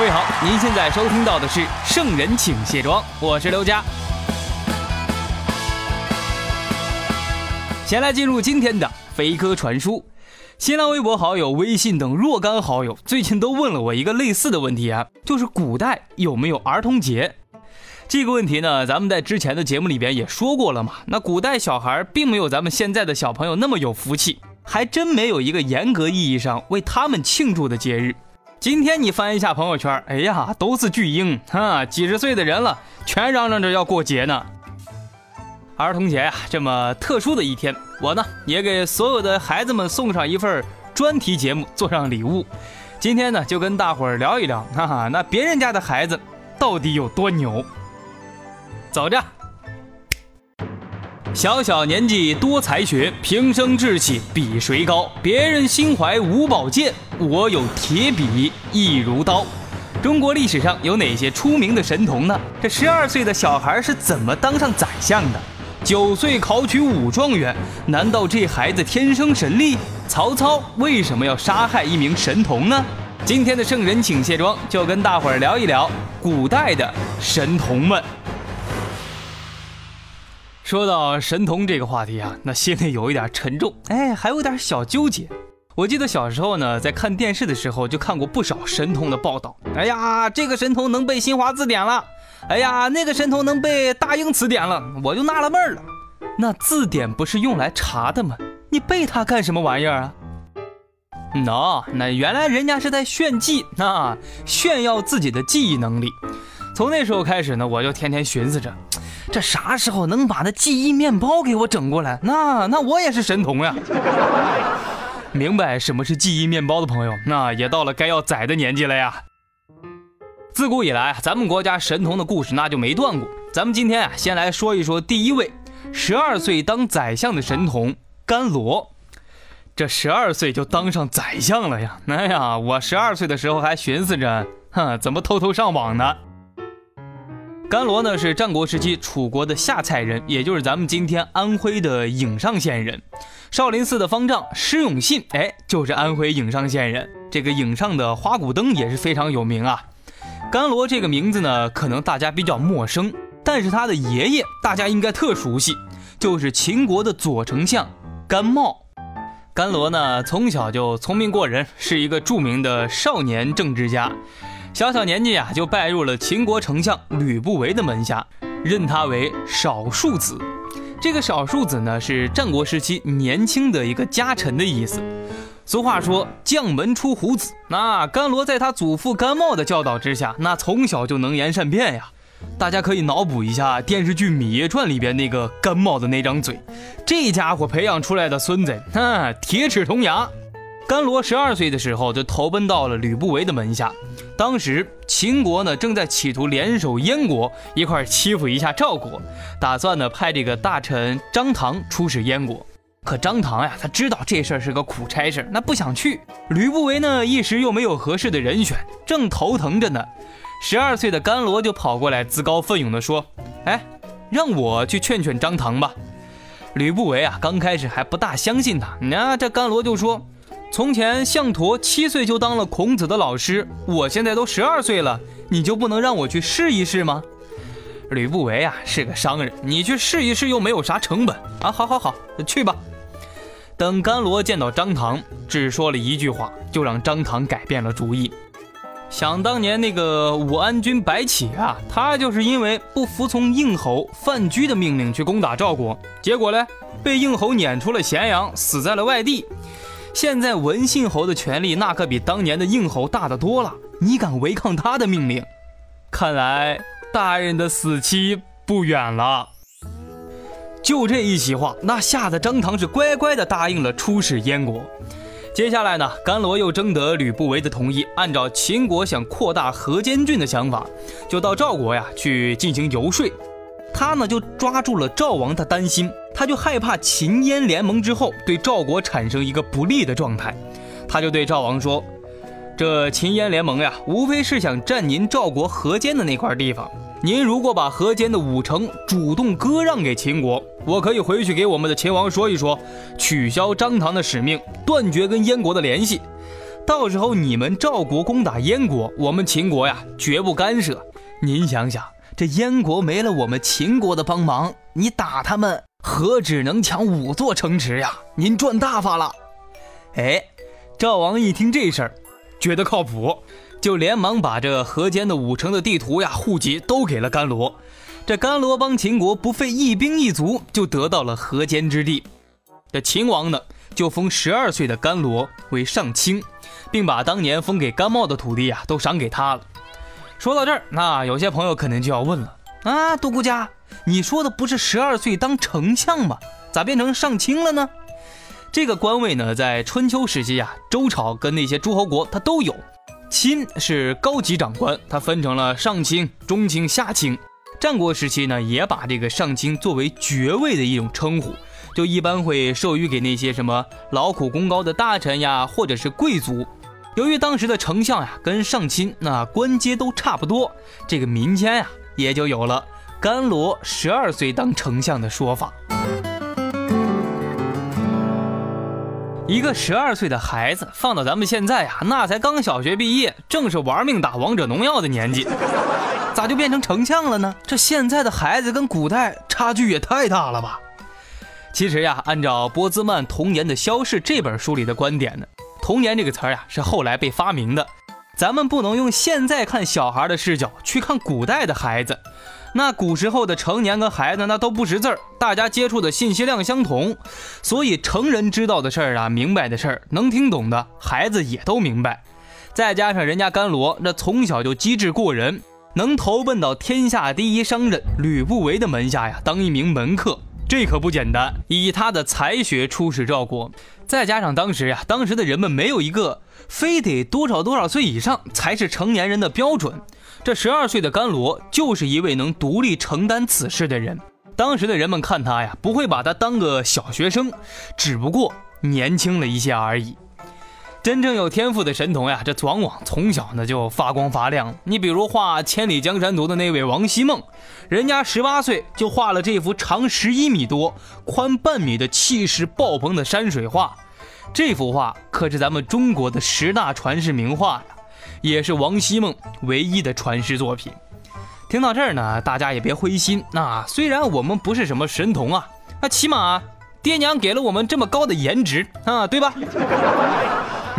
各位好，您现在收听到的是《圣人请卸妆》，我是刘佳。先来进入今天的飞科传书。新浪微博好友、微信等若干好友最近都问了我一个类似的问题啊，就是古代有没有儿童节？这个问题呢，咱们在之前的节目里边也说过了嘛。那古代小孩并没有咱们现在的小朋友那么有福气，还真没有一个严格意义上为他们庆祝的节日。今天你翻一下朋友圈，哎呀，都是巨婴哈，几十岁的人了，全嚷嚷着要过节呢。儿童节呀，这么特殊的一天，我呢也给所有的孩子们送上一份专题节目，做上礼物。今天呢，就跟大伙儿聊一聊，哈哈，那别人家的孩子到底有多牛？走着。小小年纪多才学，平生志气比谁高？别人心怀五宝剑，我有铁笔一如刀。中国历史上有哪些出名的神童呢？这十二岁的小孩是怎么当上宰相的？九岁考取武状元，难道这孩子天生神力？曹操为什么要杀害一名神童呢？今天的圣人请卸妆，就跟大伙儿聊一聊古代的神童们。说到神童这个话题啊，那心里有一点沉重，哎，还有点小纠结。我记得小时候呢，在看电视的时候就看过不少神童的报道。哎呀，这个神童能背新华字典了，哎呀，那个神童能背大英词典了，我就纳了闷了。那字典不是用来查的吗？你背它干什么玩意儿啊？喏，那原来人家是在炫技啊，炫耀自己的记忆能力。从那时候开始呢，我就天天寻思着。这啥时候能把那记忆面包给我整过来？那那我也是神童呀！明白什么是记忆面包的朋友，那也到了该要宰的年纪了呀。自古以来，咱们国家神童的故事那就没断过。咱们今天啊，先来说一说第一位，十二岁当宰相的神童甘罗。这十二岁就当上宰相了呀？哎呀，我十二岁的时候还寻思着，哼，怎么偷偷上网呢？甘罗呢是战国时期楚国的下蔡人，也就是咱们今天安徽的颍上县人。少林寺的方丈施永信，哎，就是安徽颍上县人。这个颍上的花鼓灯也是非常有名啊。甘罗这个名字呢，可能大家比较陌生，但是他的爷爷大家应该特熟悉，就是秦国的左丞相甘茂。甘罗呢从小就聪明过人，是一个著名的少年政治家。小小年纪啊，就拜入了秦国丞相吕不韦的门下，认他为少庶子。这个少庶子呢，是战国时期年轻的一个家臣的意思。俗话说“将门出虎子”，那甘罗在他祖父甘茂的教导之下，那从小就能言善辩呀。大家可以脑补一下电视剧《芈月传》里边那个甘茂的那张嘴，这家伙培养出来的孙子，哼，铁齿铜牙。甘罗十二岁的时候就投奔到了吕不韦的门下。当时秦国呢正在企图联手燕国一块欺负一下赵国，打算呢派这个大臣张唐出使燕国。可张唐呀，他知道这事儿是个苦差事，那不想去。吕不韦呢一时又没有合适的人选，正头疼着呢。十二岁的甘罗就跑过来自告奋勇地说：“哎，让我去劝劝张唐吧。”吕不韦啊刚开始还不大相信他，那这甘罗就说。从前，项佗七岁就当了孔子的老师，我现在都十二岁了，你就不能让我去试一试吗？吕不韦啊，是个商人，你去试一试又没有啥成本啊！好好好，去吧。等甘罗见到张唐，只说了一句话，就让张唐改变了主意。想当年那个武安君白起啊，他就是因为不服从应侯范雎的命令去攻打赵国，结果呢，被应侯撵出了咸阳，死在了外地。现在文信侯的权力那可比当年的应侯大得多了，你敢违抗他的命令？看来大人的死期不远了。就这一席话，那吓得张唐是乖乖的答应了出使燕国。接下来呢，甘罗又征得吕不韦的同意，按照秦国想扩大河间郡的想法，就到赵国呀去进行游说。他呢就抓住了赵王的担心，他就害怕秦燕联盟之后对赵国产生一个不利的状态，他就对赵王说：“这秦燕联盟呀，无非是想占您赵国河间的那块地方。”您如果把河间的五城主动割让给秦国，我可以回去给我们的秦王说一说，取消张唐的使命，断绝跟燕国的联系。到时候你们赵国攻打燕国，我们秦国呀绝不干涉。您想想，这燕国没了我们秦国的帮忙，你打他们何止能抢五座城池呀？您赚大发了！哎，赵王一听这事儿，觉得靠谱。就连忙把这河间的五城的地图呀、户籍都给了甘罗。这甘罗帮秦国不费一兵一卒就得到了河间之地。这秦王呢，就封十二岁的甘罗为上卿，并把当年封给甘茂的土地呀都赏给他了。说到这儿，那有些朋友可能就要问了：啊，独孤家，你说的不是十二岁当丞相吗？咋变成上卿了呢？这个官位呢，在春秋时期呀，周朝跟那些诸侯国它都有。卿是高级长官，它分成了上卿、中卿、下卿。战国时期呢，也把这个上卿作为爵位的一种称呼，就一般会授予给那些什么劳苦功高的大臣呀，或者是贵族。由于当时的丞相呀跟上卿那官阶都差不多，这个民间呀也就有了甘罗十二岁当丞相的说法。一个十二岁的孩子放到咱们现在啊，那才刚小学毕业，正是玩命打王者荣耀的年纪，咋就变成丞相了呢？这现在的孩子跟古代差距也太大了吧？其实呀，按照波兹曼《童年的消逝》这本书里的观点呢，童年这个词儿呀是后来被发明的，咱们不能用现在看小孩的视角去看古代的孩子。那古时候的成年跟孩子那都不识字儿，大家接触的信息量相同，所以成人知道的事儿啊，明白的事儿，能听懂的孩子也都明白。再加上人家甘罗那从小就机智过人，能投奔到天下第一商人吕不韦的门下呀，当一名门客，这可不简单。以他的才学出使赵国，再加上当时呀，当时的人们没有一个非得多少多少岁以上才是成年人的标准。这十二岁的甘罗就是一位能独立承担此事的人。当时的人们看他呀，不会把他当个小学生，只不过年轻了一些而已。真正有天赋的神童呀，这往往从小呢就发光发亮。你比如画《千里江山图》的那位王希孟，人家十八岁就画了这幅长十一米多、宽半米的气势爆棚的山水画。这幅画可是咱们中国的十大传世名画呀。也是王希孟唯一的传世作品。听到这儿呢，大家也别灰心。那虽然我们不是什么神童啊，那起码爹娘给了我们这么高的颜值啊，对吧？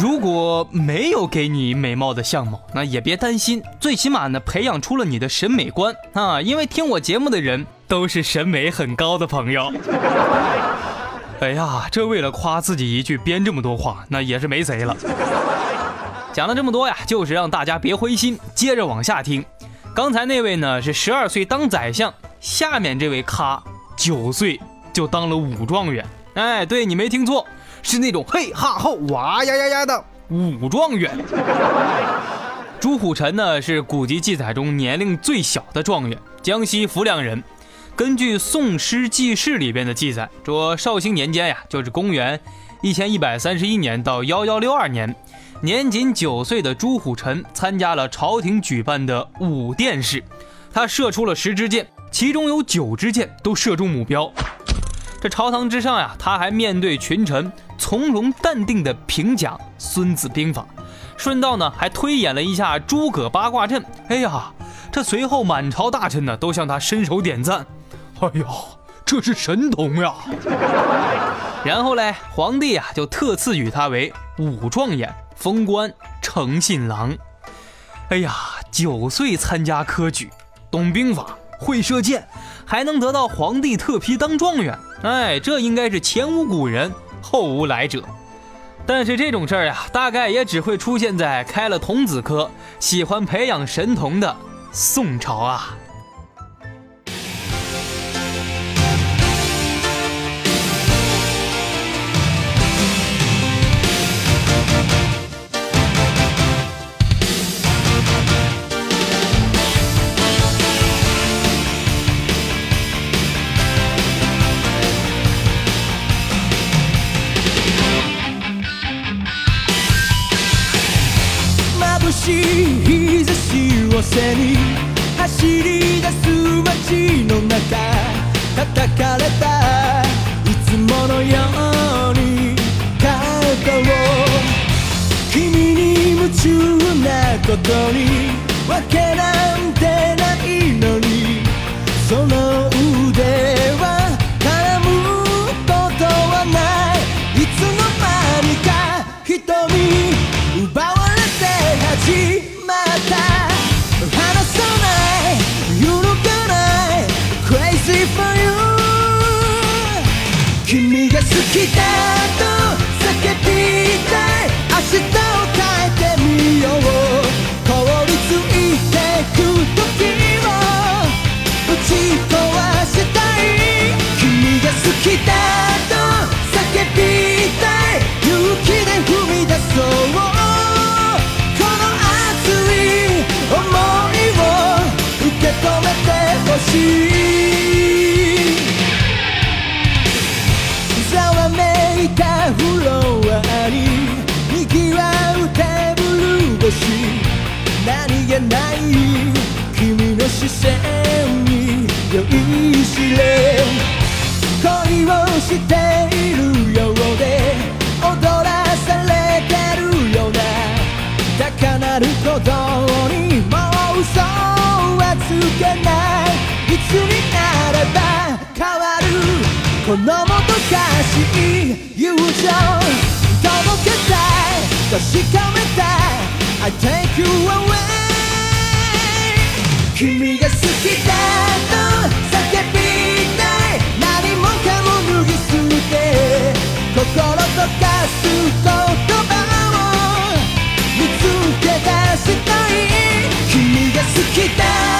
如果没有给你美貌的相貌，那也别担心，最起码呢，培养出了你的审美观啊。因为听我节目的人都是审美很高的朋友。哎呀，这为了夸自己一句编这么多话，那也是没谁了。讲了这么多呀，就是让大家别灰心，接着往下听。刚才那位呢是十二岁当宰相，下面这位咔九岁就当了武状元。哎，对你没听错，是那种嘿哈吼哇呀呀呀的武状元。朱虎臣呢是古籍记载中年龄最小的状元，江西浮梁人。根据《宋诗纪事》里边的记载，说绍兴年间呀，就是公元一千一百三十一年到幺幺六二年。年仅九岁的朱虎臣参加了朝廷举办的武殿试，他射出了十支箭，其中有九支箭都射中目标。这朝堂之上呀，他还面对群臣从容淡定地评讲《孙子兵法》，顺道呢还推演了一下诸葛八卦阵。哎呀，这随后满朝大臣呢都向他伸手点赞。哎呀，这是神童呀！然后嘞，皇帝呀就特赐予他为武状元。封官诚信郎，哎呀，九岁参加科举，懂兵法，会射箭，还能得到皇帝特批当状元，哎，这应该是前无古人后无来者。但是这种事儿呀，大概也只会出现在开了童子科、喜欢培养神童的宋朝啊。Tony. しざわめいたフロアに賑わうテーブル越し。何気ない君の視線に酔いしれ恋をしているようで踊らされてるような。高鳴る鼓動。このもどかしい友情届けたい確かめたい。I take you away 君が好きだと叫びたい。何もかも脱ぎ捨て心溶かす言葉を見つけ出したい。君が好きだ。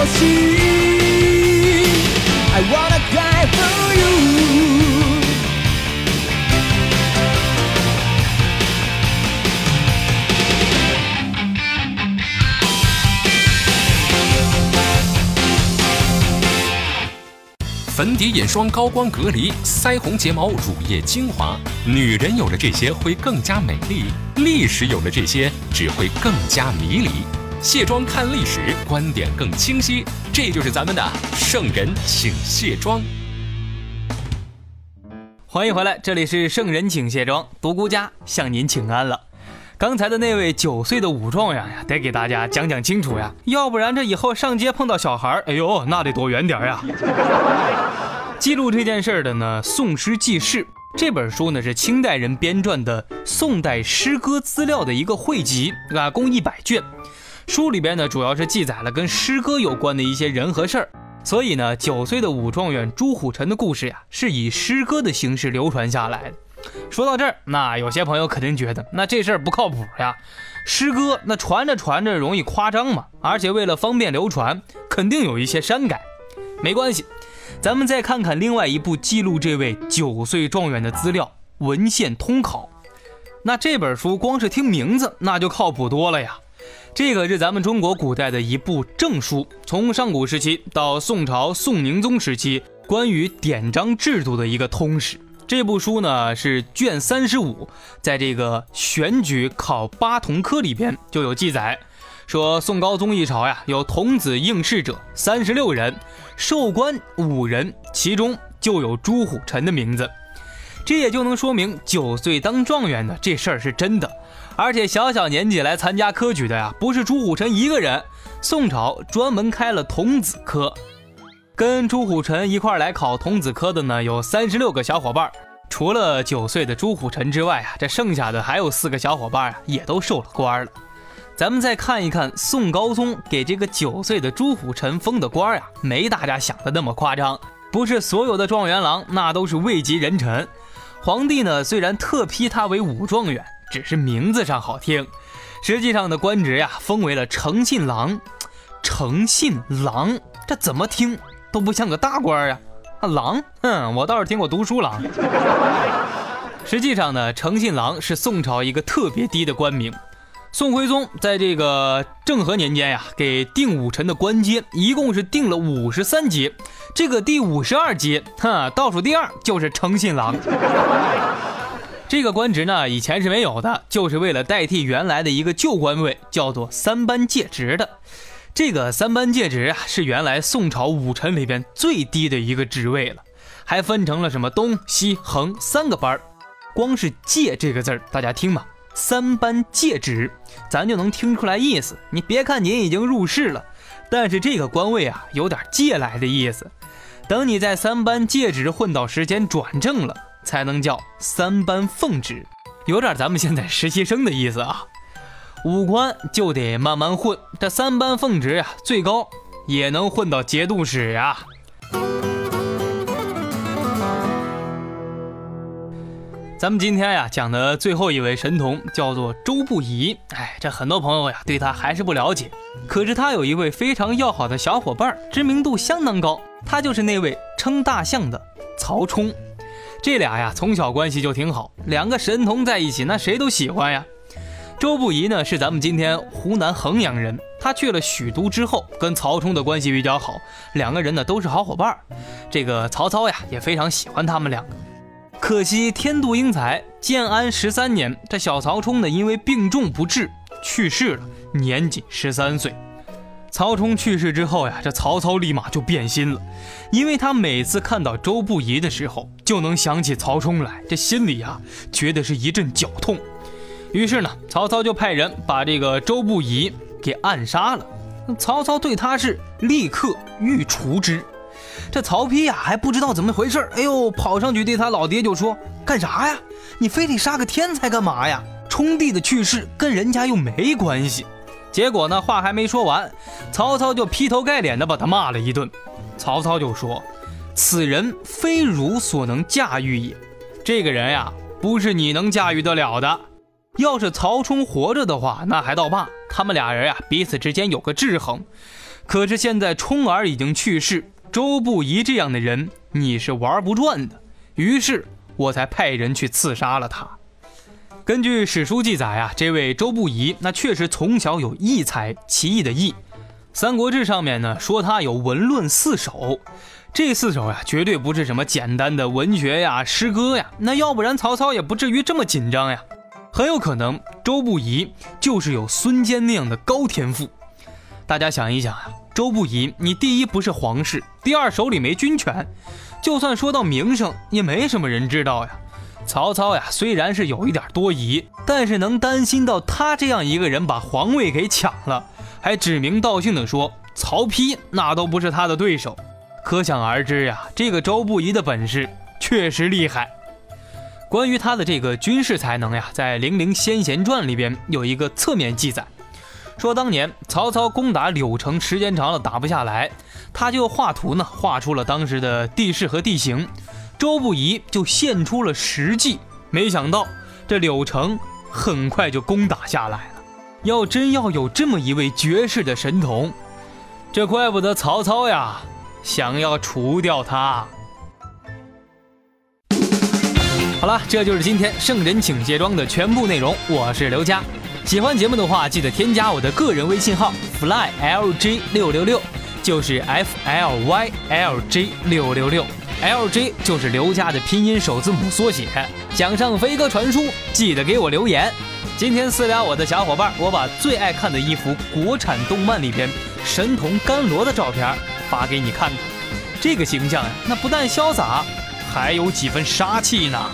ほしい I wanna cry for you 粉底、眼霜、高光隔离、腮红、睫毛、乳液、精华，女人有了这些会更加美丽，历史有了这些只会更加迷离。 卸妆看历史，观点更清晰，这就是咱们的圣人请卸妆。欢迎回来，这里是圣人请卸妆，独孤家向您请安了。刚才的那位九岁的武状元呀，得给大家讲讲清楚呀，要不然这以后上街碰到小孩，哎呦，那得躲远点呀。记录这件事的呢，《宋诗纪事》这本书呢是清代人编撰的宋代诗歌资料的一个汇集啊，共一百卷。书里边呢主要是记载了跟诗歌有关的一些人和事儿，所以呢，九岁的武状元朱虎臣的故事呀，是以诗歌的形式流传下来的。说到这儿，那有些朋友肯定觉得，那这事儿不靠谱呀。诗歌那传着传着容易夸张嘛，而且为了方便流传，肯定有一些删改。没关系，咱们再看看另外一部记录这位九岁状元的资料《文献通考》。那这本书光是听名字，那就靠谱多了呀。这个是咱们中国古代的一部正书，从上古时期到宋朝宋宁宗时期关于典章制度的一个通史。这部书呢是卷三十五，在这个选举考八童科里边就有记载，说宋高宗一朝呀有童子应试者三十六人，授官五人，其中就有朱虎臣的名字。这也就能说明九岁当状元的这事儿是真的。而且小小年纪来参加科举的呀，不是朱虎臣一个人。宋朝专门开了童子科，跟朱虎臣一块来考童子科的呢，有三十六个小伙伴。除了九岁的朱虎臣之外啊，这剩下的还有四个小伙伴啊，也都受了官了。咱们再看一看宋高宗给这个九岁的朱虎臣封的官呀，没大家想的那么夸张。不是所有的状元郎那都是位极人臣。皇帝呢，虽然特批他为武状元，只是名字上好听，实际上的官职呀，封为了诚信郎。诚信郎，这怎么听都不像个大官呀。啊，郎，哼，我倒是听过读书郎。实际上呢，诚信郎是宋朝一个特别低的官名。宋徽宗在这个政和年间呀，给定武臣的官阶一共是定了五十三阶，这个第五十二阶，哈，倒数第二就是诚信郎。这个官职呢，以前是没有的，就是为了代替原来的一个旧官位，叫做三班戒职的。这个三班戒职啊，是原来宋朝武臣里边最低的一个职位了，还分成了什么东西横三个班光是“戒”这个字儿，大家听嘛，三班戒职，咱就能听出来意思。你别看您已经入仕了，但是这个官位啊，有点借来的意思。等你在三班戒职混到时间转正了，才能叫三班奉旨，有点咱们现在实习生的意思啊。武官就得慢慢混，这三班奉旨呀，最高也能混到节度使呀。咱们今天呀讲的最后一位神童叫做周不疑，哎，这很多朋友呀对他还是不了解。可是他有一位非常要好的小伙伴，知名度相当高，他就是那位称大象的曹冲。这俩呀从小关系就挺好，两个神童在一起，那谁都喜欢呀。周不疑呢是咱们今天湖南衡阳人，他去了许都之后，跟曹冲的关系比较好，两个人呢都是好伙伴。这个曹操呀也非常喜欢他们两个。可惜天妒英才，建安十三年，这小曹冲呢因为病重不治去世了，年仅十三岁。曹冲去世之后呀，这曹操立马就变心了，因为他每次看到周不疑的时候，就能想起曹冲来，这心里呀觉得是一阵绞痛。于是呢，曹操就派人把这个周不疑给暗杀了。曹操对他是立刻欲除之。这曹丕呀还不知道怎么回事哎呦，跑上去对他老爹就说：“干啥呀？你非得杀个天才干嘛呀？冲帝的去世跟人家又没关系。”结果呢，话还没说完，曹操就劈头盖脸的把他骂了一顿。曹操就说：“此人非汝所能驾驭也。这个人呀，不是你能驾驭得了的。”要是曹冲活着的话，那还倒罢，他们俩人呀彼此之间有个制衡。可是现在冲儿已经去世，周不疑这样的人你是玩不转的。于是我才派人去刺杀了他。根据史书记载啊，这位周不疑那确实从小有异才，奇异的异。《三国志》上面呢说他有文论四手，这四手呀绝对不是什么简单的文学呀、诗歌呀，那要不然曹操也不至于这么紧张呀。很有可能周不疑就是有孙坚那样的高天赋。大家想一想啊，周不疑，你第一不是皇室，第二手里没军权，就算说到名声，也没什么人知道呀。曹操呀，虽然是有一点多疑，但是能担心到他这样一个人把皇位给抢了，还指名道姓的说曹丕那都不是他的对手，可想而知呀，这个周不疑的本事确实厉害。关于他的这个军事才能呀，在《零陵先贤传》里边有一个侧面记载，说当年曹操攻打柳城，时间长了打不下来，他就画图呢，画出了当时的地势和地形，周不疑就献出了实际，没想到这柳城很快就攻打下来了。要真要有这么一位绝世的神童，这怪不得曹操呀想要除掉他。好了，这就是今天圣人请卸妆的全部内容。我是刘佳，喜欢节目的话，记得添加我的个人微信号 flylj 六六六，就是 f l y l j 六六六，l j 就是刘家的拼音首字母缩写。想上飞鸽传书，记得给我留言。今天私聊我的小伙伴，我把最爱看的一幅国产动漫里边神童甘罗的照片发给你看看。这个形象呀，那不但潇洒，还有几分杀气呢。